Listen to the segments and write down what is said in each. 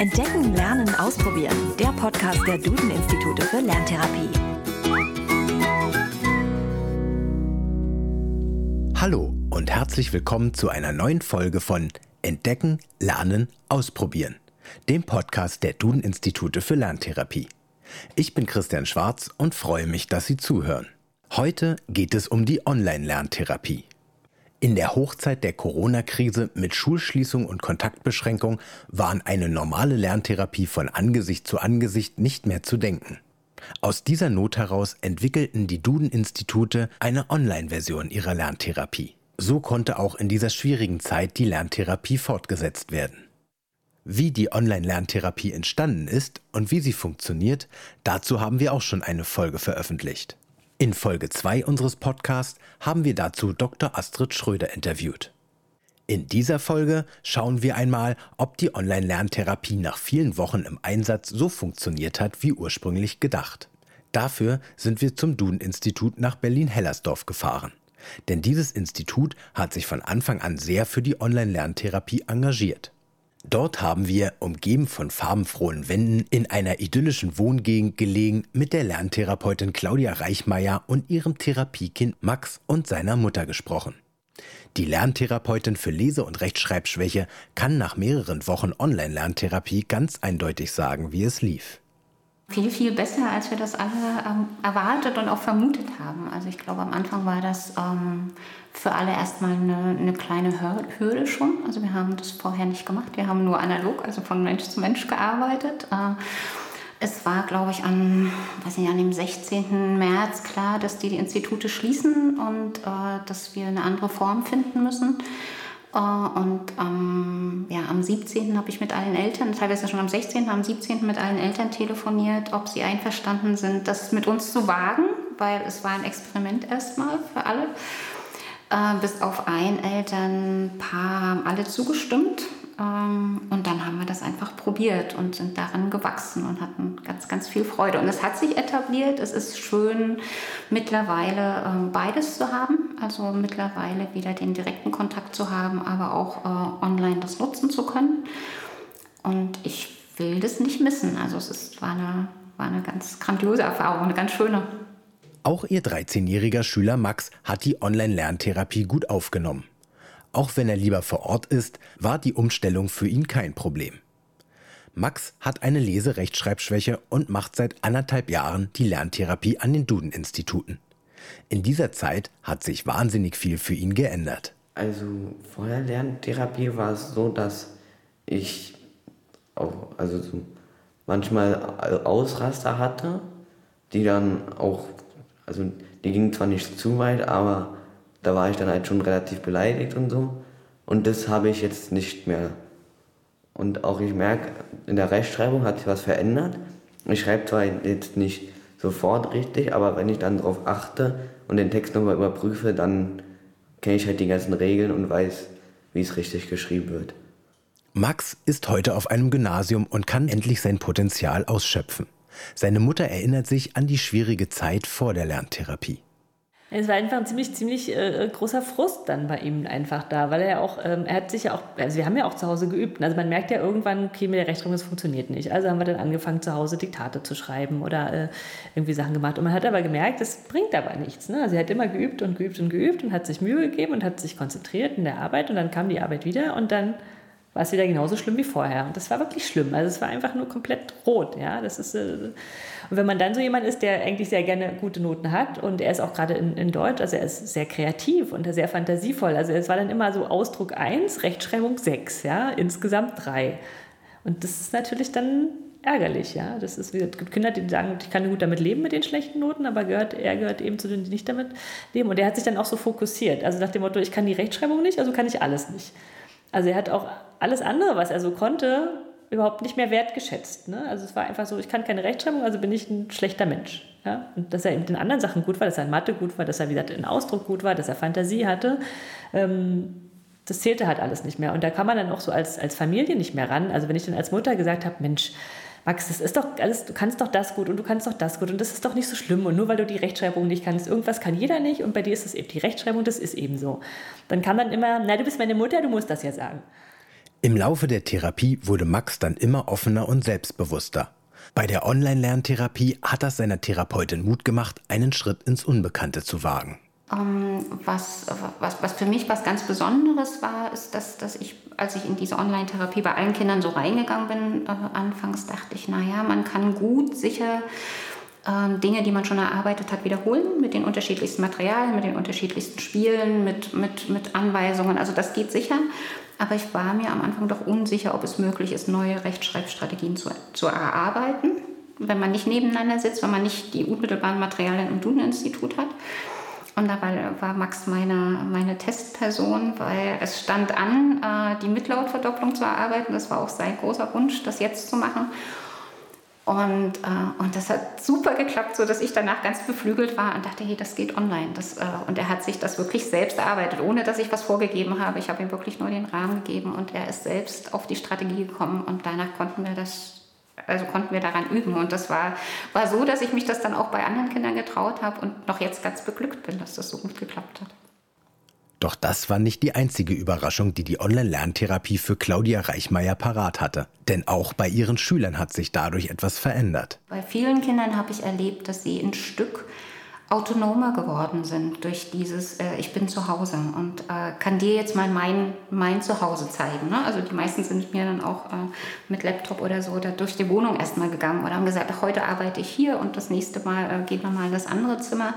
Entdecken, Lernen, Ausprobieren. Der Podcast der Duden-Institute für Lerntherapie. Hallo und herzlich willkommen zu einer neuen Folge von Entdecken, Lernen, Ausprobieren. Dem Podcast der Duden-Institute für Lerntherapie. Ich bin Christian Schwarz und freue mich, dass Sie zuhören. Heute geht es um die Online-Lerntherapie. In der Hochzeit der Corona-Krise mit Schulschließung und Kontaktbeschränkung waren eine normale Lerntherapie von Angesicht zu Angesicht nicht mehr zu denken. Aus dieser Not heraus entwickelten die Duden-Institute eine Online-Version ihrer Lerntherapie. So konnte auch in dieser schwierigen Zeit die Lerntherapie fortgesetzt werden. Wie die Online-Lerntherapie entstanden ist und wie sie funktioniert, dazu haben wir auch schon eine Folge veröffentlicht. In Folge 2 unseres Podcasts haben wir dazu Dr. Astrid Schröder interviewt. In dieser Folge schauen wir einmal, ob die Online-Lerntherapie nach vielen Wochen im Einsatz so funktioniert hat, wie ursprünglich gedacht. Dafür sind wir zum Duden-Institut nach Berlin-Hellersdorf gefahren. Denn dieses Institut hat sich von Anfang an sehr für die Online-Lerntherapie engagiert. Dort haben wir, umgeben von farbenfrohen Wänden, in einer idyllischen Wohngegend gelegen, mit der Lerntherapeutin Claudia Reichmeier und ihrem Therapiekind Max und seiner Mutter gesprochen. Die Lerntherapeutin für Lese- und Rechtschreibschwäche kann nach mehreren Wochen Online-Lerntherapie ganz eindeutig sagen, wie es lief. Viel, viel besser, als wir das alle ähm, erwartet und auch vermutet haben. Also ich glaube, am Anfang war das ähm, für alle erstmal eine, eine kleine Hürde schon. Also wir haben das vorher nicht gemacht. Wir haben nur analog, also von Mensch zu Mensch gearbeitet. Äh, es war, glaube ich, an, weiß nicht, an dem 16. März klar, dass die, die Institute schließen und äh, dass wir eine andere Form finden müssen. Uh, und ähm, ja, am 17. habe ich mit allen Eltern, teilweise schon am 16., am 17. mit allen Eltern telefoniert, ob sie einverstanden sind, das mit uns zu wagen, weil es war ein Experiment erstmal für alle. Äh, bis auf ein Elternpaar haben alle zugestimmt. Ähm, und dann haben wir das einfach probiert und sind daran gewachsen und hatten ganz, ganz viel Freude. Und es hat sich etabliert. Es ist schön, mittlerweile ähm, beides zu haben. Also mittlerweile wieder den direkten Kontakt zu haben, aber auch äh, online das nutzen zu können. Und ich will das nicht missen. Also es ist, war, eine, war eine ganz grandiose Erfahrung, eine ganz schöne. Auch ihr 13-jähriger Schüler Max hat die Online-Lerntherapie gut aufgenommen. Auch wenn er lieber vor Ort ist, war die Umstellung für ihn kein Problem. Max hat eine Leserechtschreibschwäche und macht seit anderthalb Jahren die Lerntherapie an den Duden-Instituten. In dieser Zeit hat sich wahnsinnig viel für ihn geändert. Also vor der Lerntherapie war es so, dass ich auch also so manchmal Ausraster hatte, die dann auch also die ging zwar nicht zu weit, aber da war ich dann halt schon relativ beleidigt und so. Und das habe ich jetzt nicht mehr. Und auch ich merke, in der Rechtschreibung hat sich was verändert. Ich schreibe zwar jetzt nicht sofort richtig, aber wenn ich dann darauf achte und den Text nochmal überprüfe, dann kenne ich halt die ganzen Regeln und weiß, wie es richtig geschrieben wird. Max ist heute auf einem Gymnasium und kann endlich sein Potenzial ausschöpfen. Seine Mutter erinnert sich an die schwierige Zeit vor der Lerntherapie. Es war einfach ein ziemlich, ziemlich äh, großer Frust dann bei ihm einfach da, weil er auch, ähm, er hat sich ja auch, also wir haben ja auch zu Hause geübt. Also man merkt ja irgendwann, okay, mit der Rechtschreibung, das funktioniert nicht. Also haben wir dann angefangen, zu Hause Diktate zu schreiben oder äh, irgendwie Sachen gemacht. Und man hat aber gemerkt, das bringt aber nichts. Ne? Also er hat immer geübt und geübt und geübt und hat sich Mühe gegeben und hat sich konzentriert in der Arbeit und dann kam die Arbeit wieder und dann war es wieder genauso schlimm wie vorher. Und das war wirklich schlimm. Also es war einfach nur komplett rot. Ja? Das ist, äh und wenn man dann so jemand ist, der eigentlich sehr gerne gute Noten hat und er ist auch gerade in, in Deutsch, also er ist sehr kreativ und sehr fantasievoll. Also es war dann immer so Ausdruck 1, Rechtschreibung 6, ja? insgesamt 3. Und das ist natürlich dann ärgerlich, ja. Das ist, es gibt Kinder, die sagen, ich kann gut damit leben mit den schlechten Noten, aber gehört, er gehört eben zu denen, die nicht damit leben. Und er hat sich dann auch so fokussiert. Also nach dem Motto, ich kann die Rechtschreibung nicht, also kann ich alles nicht. Also er hat auch alles andere, was er so konnte, überhaupt nicht mehr wertgeschätzt. Ne? Also es war einfach so, ich kann keine Rechtschreibung, also bin ich ein schlechter Mensch. Ja? Und dass er in den anderen Sachen gut war, dass er in Mathe gut war, dass er wieder in Ausdruck gut war, dass er Fantasie hatte, ähm, das zählte halt alles nicht mehr. Und da kann man dann auch so als, als Familie nicht mehr ran. Also wenn ich dann als Mutter gesagt habe, Mensch, Max, das ist doch alles, du kannst doch das gut und du kannst doch das gut und das ist doch nicht so schlimm und nur weil du die Rechtschreibung nicht kannst, irgendwas kann jeder nicht und bei dir ist es eben die Rechtschreibung, das ist eben so. Dann kann man immer, na, du bist meine Mutter, du musst das ja sagen. Im Laufe der Therapie wurde Max dann immer offener und selbstbewusster. Bei der Online-Lerntherapie hat das seiner Therapeutin Mut gemacht, einen Schritt ins Unbekannte zu wagen. Ähm, was, was, was für mich was ganz Besonderes war, ist, dass, dass ich, als ich in diese Online-Therapie bei allen Kindern so reingegangen bin, äh, anfangs dachte ich, naja, man kann gut, sicher äh, Dinge, die man schon erarbeitet hat, wiederholen mit den unterschiedlichsten Materialien, mit den unterschiedlichsten Spielen, mit, mit, mit Anweisungen. Also das geht sicher. Aber ich war mir am Anfang doch unsicher, ob es möglich ist, neue Rechtschreibstrategien zu, zu erarbeiten, wenn man nicht nebeneinander sitzt, wenn man nicht die unmittelbaren Materialien im Duden-Institut hat. Und dabei war Max meine, meine Testperson, weil es stand an, äh, die Mitlautverdopplung zu erarbeiten. Das war auch sein großer Wunsch, das jetzt zu machen. Und, äh, und das hat super geklappt, sodass ich danach ganz beflügelt war und dachte, hey, das geht online. Das, äh, und er hat sich das wirklich selbst erarbeitet, ohne dass ich was vorgegeben habe. Ich habe ihm wirklich nur den Rahmen gegeben und er ist selbst auf die Strategie gekommen und danach konnten wir das also konnten wir daran üben. Und das war, war so, dass ich mich das dann auch bei anderen Kindern getraut habe und noch jetzt ganz beglückt bin, dass das so gut geklappt hat. Doch das war nicht die einzige Überraschung, die die Online-Lerntherapie für Claudia Reichmeier parat hatte. Denn auch bei ihren Schülern hat sich dadurch etwas verändert. Bei vielen Kindern habe ich erlebt, dass sie ein Stück autonomer geworden sind durch dieses äh, Ich bin zu Hause und äh, kann dir jetzt mal mein, mein Zuhause zeigen. Ne? Also die meisten sind mir dann auch äh, mit Laptop oder so oder durch die Wohnung erstmal gegangen oder haben gesagt, ach, heute arbeite ich hier und das nächste Mal äh, geht man mal in das andere Zimmer.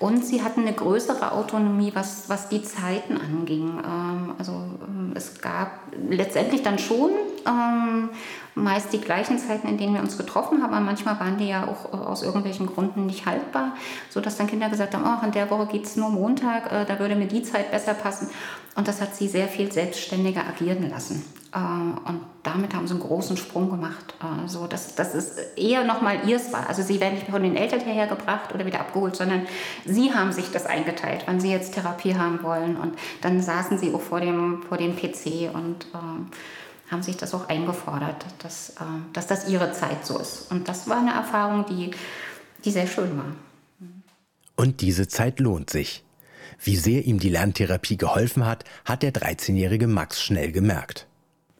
Und sie hatten eine größere Autonomie, was, was die Zeiten anging. Ähm, also ähm, es gab letztendlich dann schon ähm, meist die gleichen Zeiten, in denen wir uns getroffen haben, aber manchmal waren die ja auch äh, aus irgendwelchen Gründen nicht haltbar, sodass dann Kinder gesagt haben, oh, in der Woche geht es nur Montag, äh, da würde mir die Zeit besser passen. Und das hat sie sehr viel selbstständiger agieren lassen. Äh, und damit haben sie einen großen Sprung gemacht. Äh, so dass, dass es eher nochmal ihrs war. Also sie werden nicht von den Eltern hierher gebracht oder wieder abgeholt, sondern sie haben sich das eingeteilt, wann sie jetzt Therapie haben wollen. Und dann saßen sie auch vor dem, vor dem PC und äh, haben sich das auch eingefordert, dass, äh, dass das ihre Zeit so ist. Und das war eine Erfahrung, die, die sehr schön war. Und diese Zeit lohnt sich. Wie sehr ihm die Lerntherapie geholfen hat, hat der 13-jährige Max schnell gemerkt.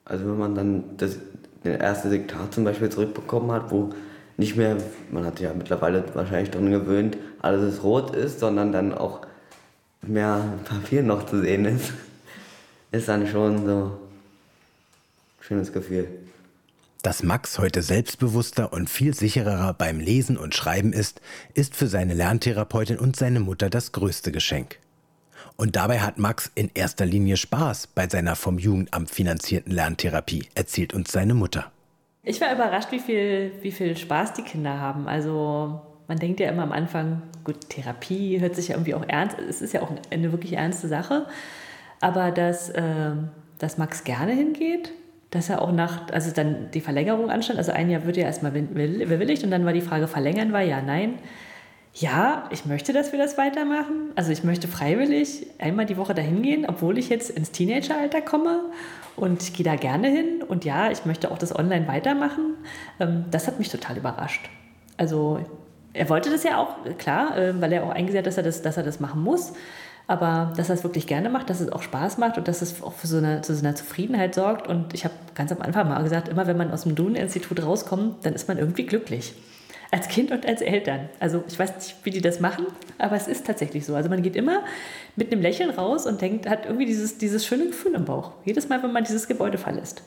Also wenn man dann das, das erste Diktat zum Beispiel zurückbekommen hat, wo nicht mehr, man hat ja mittlerweile wahrscheinlich daran gewöhnt, alles rot ist, sondern dann auch mehr Papier noch zu sehen ist, ist dann schon so ein schönes Gefühl. Dass Max heute selbstbewusster und viel sicherer beim Lesen und Schreiben ist, ist für seine Lerntherapeutin und seine Mutter das größte Geschenk. Und dabei hat Max in erster Linie Spaß bei seiner vom Jugendamt finanzierten Lerntherapie, erzählt uns seine Mutter. Ich war überrascht, wie viel, wie viel Spaß die Kinder haben. Also man denkt ja immer am Anfang, gut, Therapie hört sich ja irgendwie auch ernst, es ist ja auch eine wirklich ernste Sache. Aber dass, äh, dass Max gerne hingeht, dass er auch nach, also dann die Verlängerung anstand, also ein Jahr wird ja erstmal bewilligt und dann war die Frage, verlängern war ja, nein ja, ich möchte, dass wir das weitermachen. Also ich möchte freiwillig einmal die Woche dahin gehen, obwohl ich jetzt ins Teenageralter komme. Und ich gehe da gerne hin. Und ja, ich möchte auch das online weitermachen. Ähm, das hat mich total überrascht. Also er wollte das ja auch, klar, äh, weil er auch eingesehen hat, dass er das, dass er das machen muss. Aber dass er es wirklich gerne macht, dass es auch Spaß macht und dass es auch für so eine, für so eine Zufriedenheit sorgt. Und ich habe ganz am Anfang mal gesagt, immer wenn man aus dem Duden-Institut rauskommt, dann ist man irgendwie glücklich als Kind und als Eltern. Also ich weiß nicht, wie die das machen, aber es ist tatsächlich so. Also man geht immer mit einem Lächeln raus und denkt, hat irgendwie dieses, dieses schöne Gefühl im Bauch. Jedes Mal, wenn man dieses Gebäude verlässt.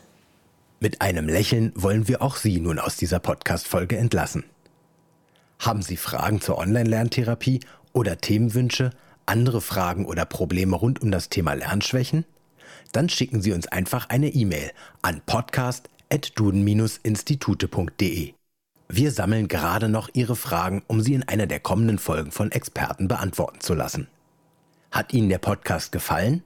Mit einem Lächeln wollen wir auch Sie nun aus dieser Podcast-Folge entlassen. Haben Sie Fragen zur Online-Lerntherapie oder Themenwünsche, andere Fragen oder Probleme rund um das Thema Lernschwächen? Dann schicken Sie uns einfach eine E-Mail an podcast.duden-institute.de. Wir sammeln gerade noch Ihre Fragen, um sie in einer der kommenden Folgen von Experten beantworten zu lassen. Hat Ihnen der Podcast gefallen?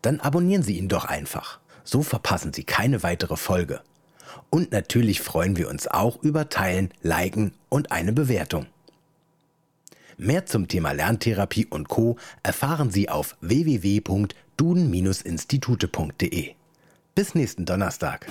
Dann abonnieren Sie ihn doch einfach. So verpassen Sie keine weitere Folge. Und natürlich freuen wir uns auch über Teilen, Liken und eine Bewertung. Mehr zum Thema Lerntherapie und Co. erfahren Sie auf www.duden-institute.de. Bis nächsten Donnerstag.